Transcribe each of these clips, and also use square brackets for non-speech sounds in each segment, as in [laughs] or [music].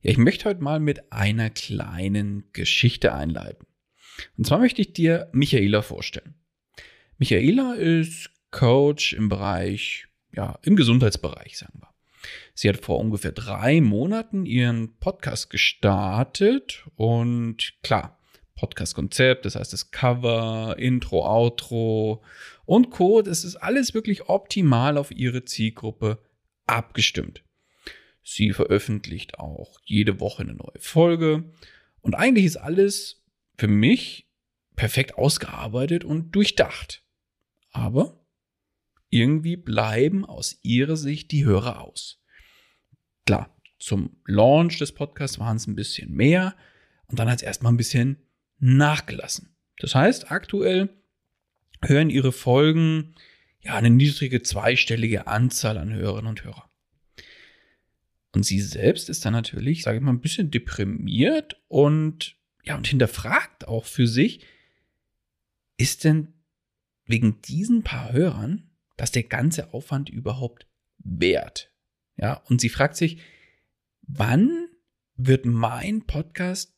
Ja, ich möchte heute mal mit einer kleinen Geschichte einleiten. Und zwar möchte ich dir Michaela vorstellen. Michaela ist Coach im Bereich, ja, im Gesundheitsbereich, sagen wir. Sie hat vor ungefähr drei Monaten ihren Podcast gestartet und klar, Podcast-Konzept, das heißt das Cover, Intro, Outro und Co. Das ist alles wirklich optimal auf ihre Zielgruppe abgestimmt. Sie veröffentlicht auch jede Woche eine neue Folge. Und eigentlich ist alles für mich perfekt ausgearbeitet und durchdacht. Aber irgendwie bleiben aus ihrer Sicht die Hörer aus. Klar, zum Launch des Podcasts waren es ein bisschen mehr und dann hat es erstmal ein bisschen nachgelassen. Das heißt, aktuell hören ihre Folgen ja eine niedrige zweistellige Anzahl an Hörerinnen und Hörern. Und sie selbst ist dann natürlich, sage ich mal, ein bisschen deprimiert und ja, und hinterfragt auch für sich, ist denn wegen diesen paar Hörern das der ganze Aufwand überhaupt wert? Ja, und sie fragt sich, wann wird mein Podcast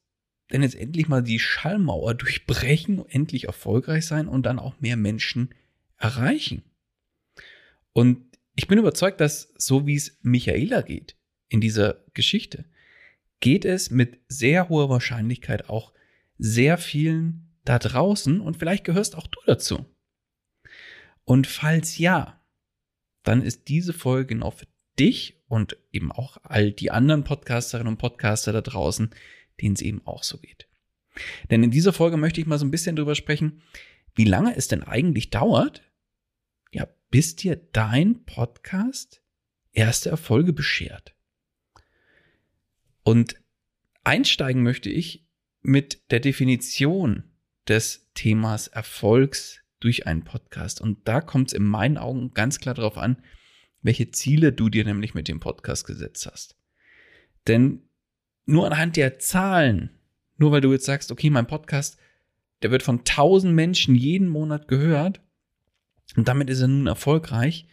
denn jetzt endlich mal die Schallmauer durchbrechen, endlich erfolgreich sein und dann auch mehr Menschen erreichen? Und ich bin überzeugt, dass so wie es Michaela geht, in dieser Geschichte, geht es mit sehr hoher Wahrscheinlichkeit auch sehr vielen da draußen und vielleicht gehörst auch du dazu. Und falls ja, dann ist diese Folge genau für dich und eben auch all die anderen Podcasterinnen und Podcaster da draußen, denen es eben auch so geht. Denn in dieser Folge möchte ich mal so ein bisschen drüber sprechen, wie lange es denn eigentlich dauert, ja, bis dir dein Podcast erste Erfolge beschert. Und einsteigen möchte ich mit der Definition des Themas Erfolgs durch einen Podcast. Und da kommt es in meinen Augen ganz klar darauf an, welche Ziele du dir nämlich mit dem Podcast gesetzt hast. Denn nur anhand der Zahlen, nur weil du jetzt sagst, okay, mein Podcast, der wird von tausend Menschen jeden Monat gehört und damit ist er nun erfolgreich,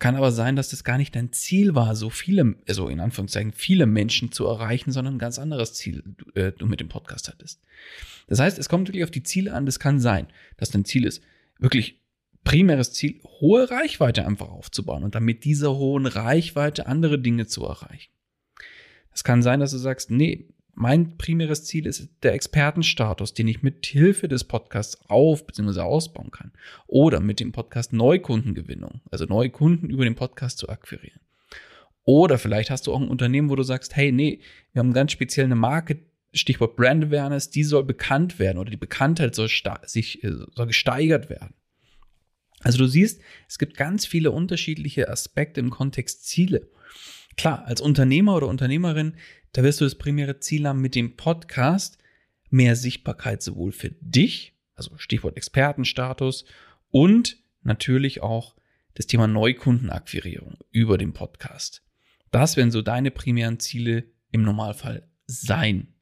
kann aber sein, dass das gar nicht dein Ziel war, so viele, also in Anführungszeichen, viele Menschen zu erreichen, sondern ein ganz anderes Ziel äh, du mit dem Podcast hattest. Das heißt, es kommt wirklich auf die Ziele an. Das kann sein, dass dein Ziel ist, wirklich primäres Ziel, hohe Reichweite einfach aufzubauen und dann mit dieser hohen Reichweite andere Dinge zu erreichen. Es kann sein, dass du sagst, nee, mein primäres Ziel ist der Expertenstatus, den ich mit Hilfe des Podcasts auf bzw. ausbauen kann. Oder mit dem Podcast Neukundengewinnung, also neue Kunden über den Podcast zu akquirieren. Oder vielleicht hast du auch ein Unternehmen, wo du sagst, hey, nee, wir haben ganz speziell eine Marke, Stichwort Brand Awareness, die soll bekannt werden oder die Bekanntheit soll, sich, äh, soll gesteigert werden. Also du siehst, es gibt ganz viele unterschiedliche Aspekte im Kontext Ziele. Klar, als Unternehmer oder Unternehmerin, da wirst du das primäre Ziel haben mit dem Podcast, mehr Sichtbarkeit sowohl für dich, also Stichwort Expertenstatus, und natürlich auch das Thema Neukundenakquirierung über den Podcast. Das werden so deine primären Ziele im Normalfall sein.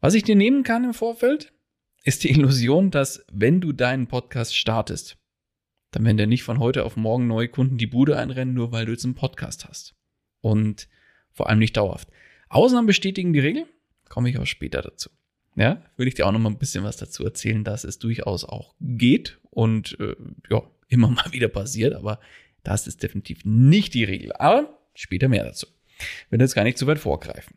Was ich dir nehmen kann im Vorfeld, ist die Illusion, dass wenn du deinen Podcast startest, dann werden dir nicht von heute auf morgen neue Kunden die Bude einrennen, nur weil du jetzt einen Podcast hast. Und vor allem nicht dauerhaft. Ausnahmen bestätigen die Regel, komme ich auch später dazu. Ja, würde ich dir auch noch mal ein bisschen was dazu erzählen, dass es durchaus auch geht und äh, ja, immer [laughs] mal wieder passiert, aber das ist definitiv nicht die Regel. Aber später mehr dazu. Will jetzt gar nicht zu weit vorgreifen.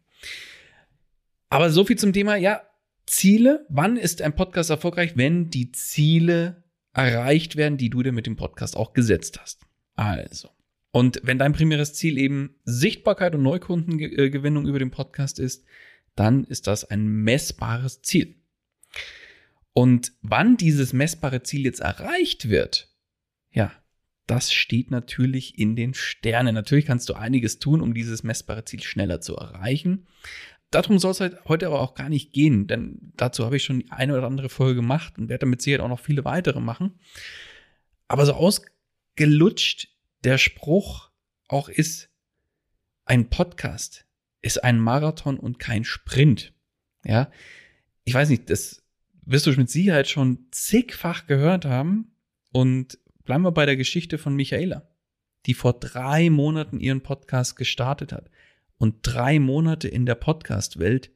Aber so viel zum Thema, ja, Ziele. Wann ist ein Podcast erfolgreich? Wenn die Ziele erreicht werden, die du dir mit dem Podcast auch gesetzt hast. Also. Und wenn dein primäres Ziel eben Sichtbarkeit und Neukundengewinnung über den Podcast ist, dann ist das ein messbares Ziel. Und wann dieses messbare Ziel jetzt erreicht wird, ja, das steht natürlich in den Sternen. Natürlich kannst du einiges tun, um dieses messbare Ziel schneller zu erreichen darum soll es halt heute aber auch gar nicht gehen, denn dazu habe ich schon die eine oder andere Folge gemacht und werde damit sicher auch noch viele weitere machen. Aber so ausgelutscht der Spruch auch ist, ein Podcast ist ein Marathon und kein Sprint. Ja, ich weiß nicht, das wirst du mit Sicherheit schon zigfach gehört haben. Und bleiben wir bei der Geschichte von Michaela, die vor drei Monaten ihren Podcast gestartet hat und drei Monate in der Podcast-Welt,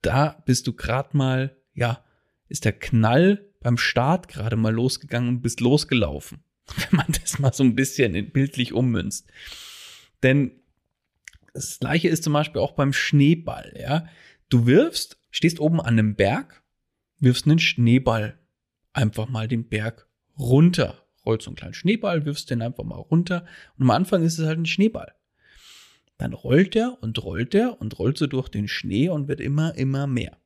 da bist du gerade mal, ja, ist der Knall beim Start gerade mal losgegangen und bist losgelaufen. [laughs] Wenn man das mal so ein bisschen bildlich ummünzt. Denn das gleiche ist zum Beispiel auch beim Schneeball, ja. Du wirfst, stehst oben an einem Berg, wirfst einen Schneeball einfach mal den Berg runter. Rollst so einen kleinen Schneeball, wirfst den einfach mal runter. Und am Anfang ist es halt ein Schneeball. Dann rollt er und rollt er und rollt so durch den Schnee und wird immer, immer mehr.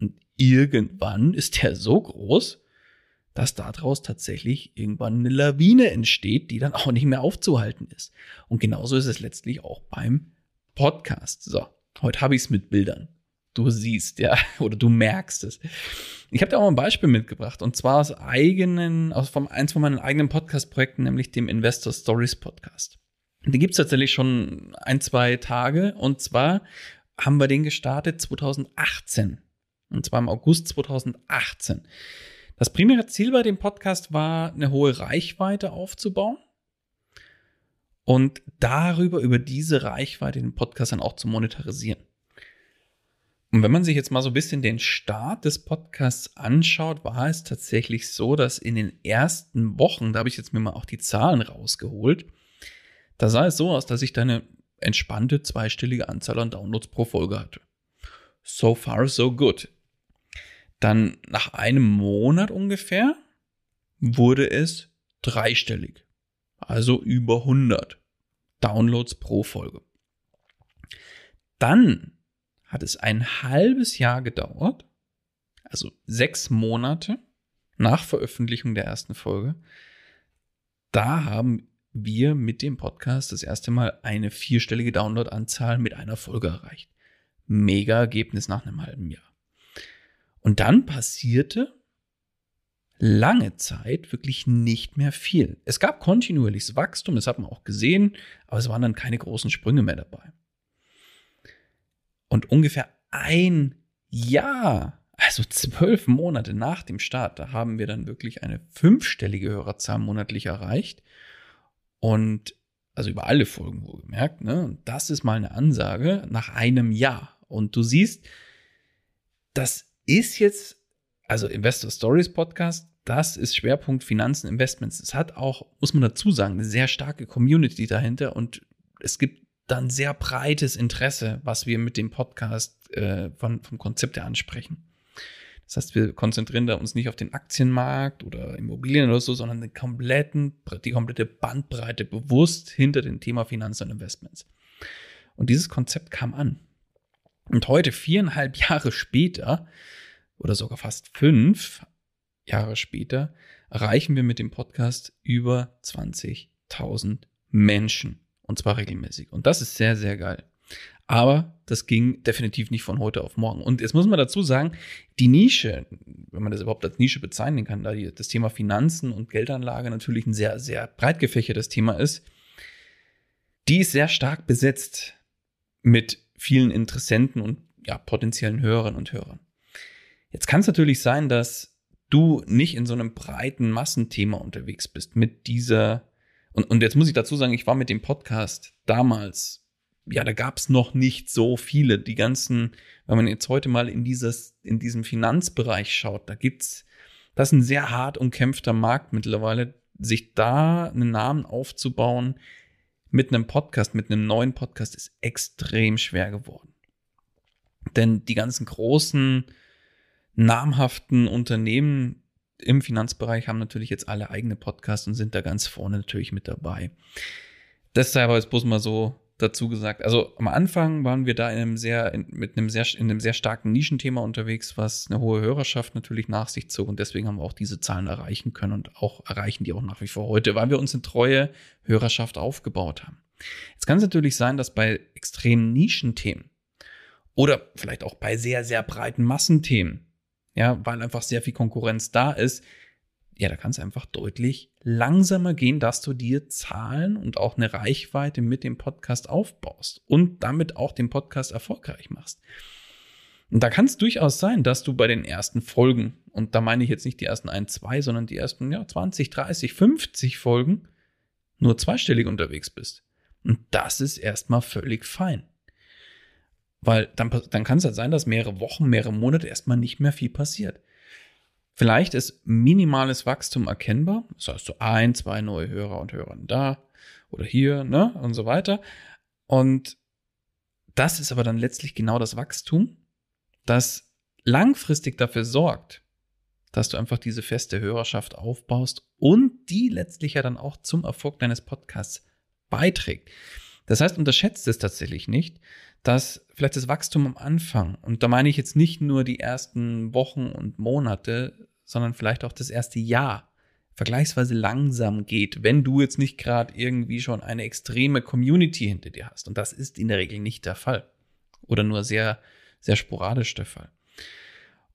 Und irgendwann ist er so groß, dass daraus tatsächlich irgendwann eine Lawine entsteht, die dann auch nicht mehr aufzuhalten ist. Und genauso ist es letztlich auch beim Podcast. So, heute habe ich es mit Bildern. Du siehst, ja, [laughs] oder du merkst es. Ich habe dir auch ein Beispiel mitgebracht und zwar aus eigenen, aus vom, eins von meinen eigenen Podcast-Projekten, nämlich dem Investor Stories Podcast. Den gibt's tatsächlich schon ein, zwei Tage. Und zwar haben wir den gestartet 2018. Und zwar im August 2018. Das primäre Ziel bei dem Podcast war, eine hohe Reichweite aufzubauen und darüber, über diese Reichweite den Podcast dann auch zu monetarisieren. Und wenn man sich jetzt mal so ein bisschen den Start des Podcasts anschaut, war es tatsächlich so, dass in den ersten Wochen, da habe ich jetzt mir mal auch die Zahlen rausgeholt, da sah es so aus, dass ich da eine entspannte zweistellige Anzahl an Downloads pro Folge hatte. So far, so good. Dann nach einem Monat ungefähr wurde es dreistellig. Also über 100 Downloads pro Folge. Dann hat es ein halbes Jahr gedauert, also sechs Monate nach Veröffentlichung der ersten Folge. Da haben wir mit dem Podcast das erste Mal eine vierstellige Downloadanzahl mit einer Folge erreicht. Mega Ergebnis nach einem halben Jahr. Und dann passierte lange Zeit wirklich nicht mehr viel. Es gab kontinuierliches Wachstum, das hat man auch gesehen, aber es waren dann keine großen Sprünge mehr dabei. Und ungefähr ein Jahr, also zwölf Monate nach dem Start, da haben wir dann wirklich eine fünfstellige Hörerzahl monatlich erreicht und also über alle Folgen wohlgemerkt, ne? Und das ist mal eine Ansage nach einem Jahr. Und du siehst, das ist jetzt, also Investor Stories Podcast, das ist Schwerpunkt Finanzen, Investments. Es hat auch, muss man dazu sagen, eine sehr starke Community dahinter und es gibt dann sehr breites Interesse, was wir mit dem Podcast äh, von, vom Konzept her ansprechen. Das heißt, wir konzentrieren da uns nicht auf den Aktienmarkt oder Immobilien oder so, sondern den kompletten, die komplette Bandbreite bewusst hinter dem Thema Finanzen und Investments. Und dieses Konzept kam an. Und heute, viereinhalb Jahre später, oder sogar fast fünf Jahre später, erreichen wir mit dem Podcast über 20.000 Menschen. Und zwar regelmäßig. Und das ist sehr, sehr geil. Aber das ging definitiv nicht von heute auf morgen. Und jetzt muss man dazu sagen, die Nische, wenn man das überhaupt als Nische bezeichnen kann, da das Thema Finanzen und Geldanlage natürlich ein sehr, sehr breit gefächertes Thema ist, die ist sehr stark besetzt mit vielen Interessenten und ja, potenziellen Hörerinnen und Hörern. Jetzt kann es natürlich sein, dass du nicht in so einem breiten Massenthema unterwegs bist mit dieser und, und jetzt muss ich dazu sagen, ich war mit dem Podcast damals, ja, da gab es noch nicht so viele. Die ganzen, wenn man jetzt heute mal in dieses, in diesem Finanzbereich schaut, da gibt's, das ist ein sehr hart umkämpfter Markt mittlerweile, sich da einen Namen aufzubauen mit einem Podcast, mit einem neuen Podcast, ist extrem schwer geworden. Denn die ganzen großen, namhaften Unternehmen, im Finanzbereich haben natürlich jetzt alle eigene Podcasts und sind da ganz vorne natürlich mit dabei. Aber jetzt bloß mal so dazu gesagt. Also am Anfang waren wir da in einem sehr, in, mit einem sehr, in einem sehr starken Nischenthema unterwegs, was eine hohe Hörerschaft natürlich nach sich zog und deswegen haben wir auch diese Zahlen erreichen können und auch erreichen die auch nach wie vor heute, weil wir uns eine treue Hörerschaft aufgebaut haben. Jetzt kann es natürlich sein, dass bei extremen Nischenthemen oder vielleicht auch bei sehr, sehr breiten Massenthemen ja, weil einfach sehr viel Konkurrenz da ist, ja, da kann es einfach deutlich langsamer gehen, dass du dir Zahlen und auch eine Reichweite mit dem Podcast aufbaust und damit auch den Podcast erfolgreich machst. Und da kann es durchaus sein, dass du bei den ersten Folgen, und da meine ich jetzt nicht die ersten ein, zwei, sondern die ersten ja, 20, 30, 50 Folgen, nur zweistellig unterwegs bist. Und das ist erstmal völlig fein. Weil dann, dann kann es halt sein, dass mehrere Wochen, mehrere Monate erstmal nicht mehr viel passiert. Vielleicht ist minimales Wachstum erkennbar. Das heißt, so ein, zwei neue Hörer und Hörerinnen da oder hier, ne, und so weiter. Und das ist aber dann letztlich genau das Wachstum, das langfristig dafür sorgt, dass du einfach diese feste Hörerschaft aufbaust und die letztlich ja dann auch zum Erfolg deines Podcasts beiträgt. Das heißt, unterschätzt es tatsächlich nicht, dass vielleicht das Wachstum am Anfang, und da meine ich jetzt nicht nur die ersten Wochen und Monate, sondern vielleicht auch das erste Jahr, vergleichsweise langsam geht, wenn du jetzt nicht gerade irgendwie schon eine extreme Community hinter dir hast. Und das ist in der Regel nicht der Fall. Oder nur sehr, sehr sporadisch der Fall.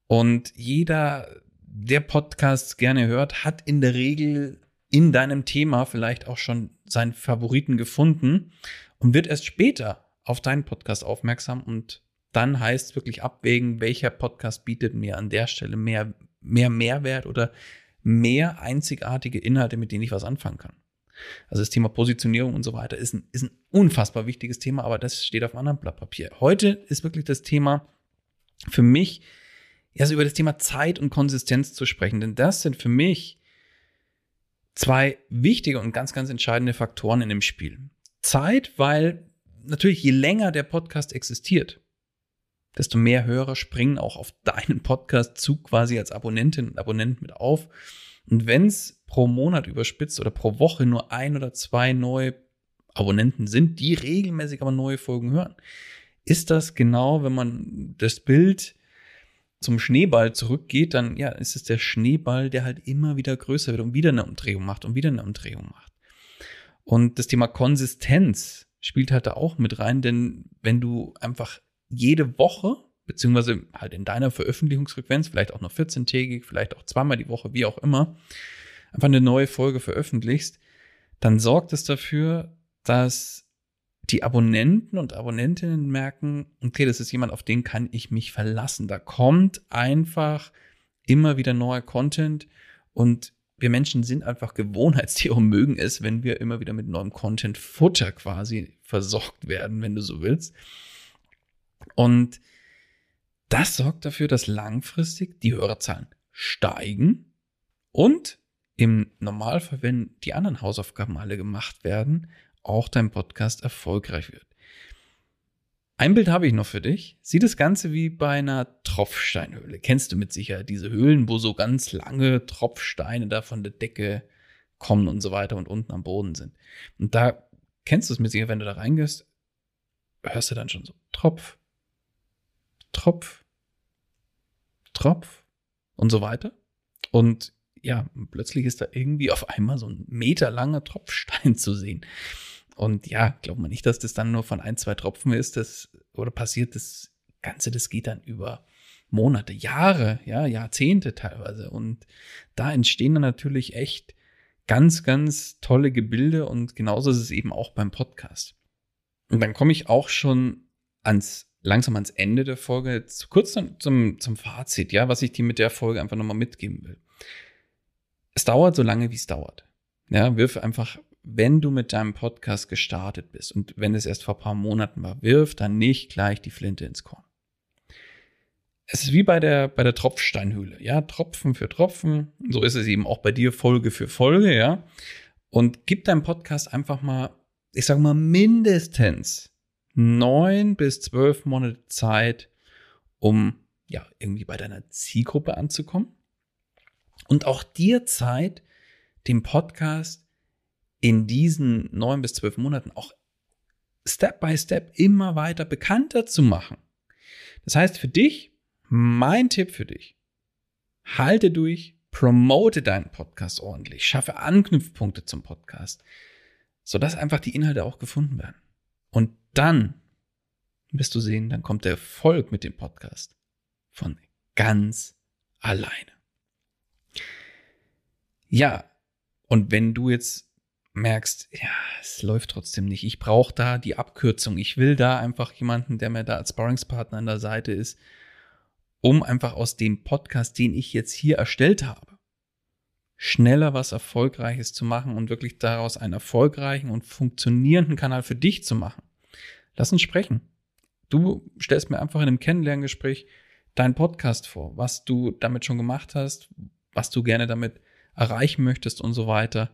Und jeder, der Podcasts gerne hört, hat in der Regel in deinem Thema vielleicht auch schon seinen Favoriten gefunden und wird erst später auf deinen Podcast aufmerksam und dann heißt es wirklich abwägen, welcher Podcast bietet mir an der Stelle mehr, mehr Mehrwert oder mehr einzigartige Inhalte, mit denen ich was anfangen kann. Also das Thema Positionierung und so weiter ist ein, ist ein unfassbar wichtiges Thema, aber das steht auf einem anderen Blatt Papier. Heute ist wirklich das Thema für mich, also über das Thema Zeit und Konsistenz zu sprechen, denn das sind für mich zwei wichtige und ganz, ganz entscheidende Faktoren in dem Spiel. Zeit, weil natürlich, je länger der Podcast existiert, desto mehr Hörer springen auch auf deinen Podcast zu quasi als Abonnentin und Abonnent mit auf. Und wenn es pro Monat überspitzt oder pro Woche nur ein oder zwei neue Abonnenten sind, die regelmäßig aber neue Folgen hören, ist das genau, wenn man das Bild zum Schneeball zurückgeht, dann ja, ist es der Schneeball, der halt immer wieder größer wird und wieder eine Umdrehung macht und wieder eine Umdrehung macht. Und das Thema Konsistenz spielt halt da auch mit rein, denn wenn du einfach jede Woche, beziehungsweise halt in deiner Veröffentlichungsfrequenz, vielleicht auch noch 14-tägig, vielleicht auch zweimal die Woche, wie auch immer, einfach eine neue Folge veröffentlichst, dann sorgt es dafür, dass die Abonnenten und Abonnentinnen merken, okay, das ist jemand, auf den kann ich mich verlassen. Da kommt einfach immer wieder neuer Content und wir Menschen sind einfach Gewohnheitstiere und mögen es, wenn wir immer wieder mit neuem Content Futter quasi versorgt werden, wenn du so willst. Und das sorgt dafür, dass langfristig die Hörerzahlen steigen und im Normalfall, wenn die anderen Hausaufgaben alle gemacht werden, auch dein Podcast erfolgreich wird. Ein Bild habe ich noch für dich. Sieh das Ganze wie bei einer Tropfsteinhöhle. Kennst du mit Sicherheit diese Höhlen, wo so ganz lange Tropfsteine da von der Decke kommen und so weiter und unten am Boden sind. Und da kennst du es mit Sicherheit, wenn du da reingehst, hörst du dann schon so Tropf, Tropf, Tropf und so weiter. Und ja, plötzlich ist da irgendwie auf einmal so ein meterlanger Tropfstein [laughs] zu sehen. Und ja, glaubt man nicht, dass das dann nur von ein, zwei Tropfen ist, das oder passiert das Ganze, das geht dann über Monate, Jahre, ja, Jahrzehnte teilweise. Und da entstehen dann natürlich echt ganz, ganz tolle Gebilde und genauso ist es eben auch beim Podcast. Und dann komme ich auch schon ans, langsam ans Ende der Folge, kurz zum, zum Fazit, ja, was ich dir mit der Folge einfach nochmal mitgeben will. Es dauert so lange, wie es dauert. Ja, wirf einfach, wenn du mit deinem Podcast gestartet bist und wenn es erst vor ein paar Monaten war, wirf dann nicht gleich die Flinte ins Korn es ist wie bei der, bei der Tropfsteinhöhle, ja, Tropfen für Tropfen. So ist es eben auch bei dir Folge für Folge, ja. Und gib deinem Podcast einfach mal, ich sag mal, mindestens neun bis zwölf Monate Zeit, um ja irgendwie bei deiner Zielgruppe anzukommen. Und auch dir Zeit, den Podcast in diesen neun bis zwölf Monaten auch Step by Step immer weiter bekannter zu machen. Das heißt, für dich mein Tipp für dich. Halte durch, promote deinen Podcast ordentlich, schaffe Anknüpfpunkte zum Podcast, sodass einfach die Inhalte auch gefunden werden. Und dann wirst du sehen, dann kommt der Erfolg mit dem Podcast von ganz alleine. Ja, und wenn du jetzt merkst, ja, es läuft trotzdem nicht, ich brauche da die Abkürzung, ich will da einfach jemanden, der mir da als Sparringspartner an der Seite ist, um einfach aus dem Podcast, den ich jetzt hier erstellt habe, schneller was Erfolgreiches zu machen und wirklich daraus einen erfolgreichen und funktionierenden Kanal für dich zu machen. Lass uns sprechen. Du stellst mir einfach in einem Kennenlerngespräch deinen Podcast vor, was du damit schon gemacht hast, was du gerne damit erreichen möchtest und so weiter.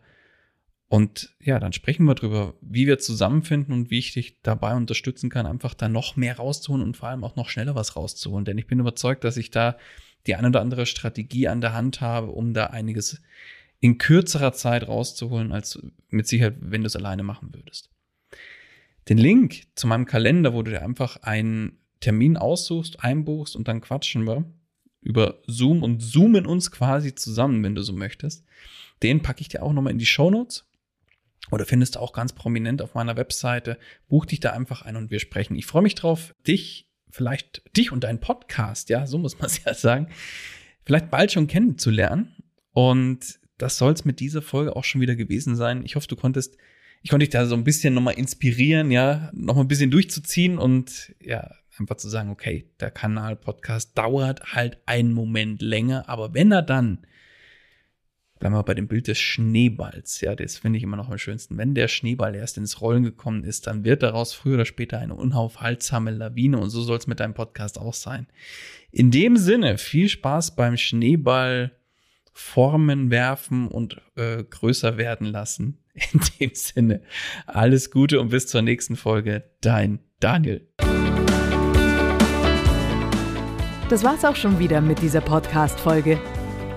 Und ja, dann sprechen wir drüber, wie wir zusammenfinden und wie ich dich dabei unterstützen kann, einfach da noch mehr rauszuholen und vor allem auch noch schneller was rauszuholen. Denn ich bin überzeugt, dass ich da die eine oder andere Strategie an der Hand habe, um da einiges in kürzerer Zeit rauszuholen, als mit Sicherheit, wenn du es alleine machen würdest. Den Link zu meinem Kalender, wo du dir einfach einen Termin aussuchst, einbuchst und dann quatschen wir über Zoom und zoomen uns quasi zusammen, wenn du so möchtest. Den packe ich dir auch nochmal in die Show Notes oder findest du auch ganz prominent auf meiner Webseite. Buch dich da einfach ein und wir sprechen. Ich freue mich drauf, dich, vielleicht dich und deinen Podcast, ja, so muss man es [laughs] ja sagen, vielleicht bald schon kennenzulernen. Und das soll es mit dieser Folge auch schon wieder gewesen sein. Ich hoffe, du konntest, ich konnte dich da so ein bisschen nochmal inspirieren, ja, nochmal ein bisschen durchzuziehen und ja, einfach zu sagen, okay, der Kanal-Podcast dauert halt einen Moment länger, aber wenn er dann bleiben wir bei dem Bild des Schneeballs. Ja, das finde ich immer noch am schönsten. Wenn der Schneeball erst ins Rollen gekommen ist, dann wird daraus früher oder später eine unaufhaltsame Lawine und so soll es mit deinem Podcast auch sein. In dem Sinne, viel Spaß beim Schneeball formen, werfen und äh, größer werden lassen. [laughs] In dem Sinne, alles Gute und bis zur nächsten Folge. Dein Daniel. Das war's auch schon wieder mit dieser Podcast-Folge.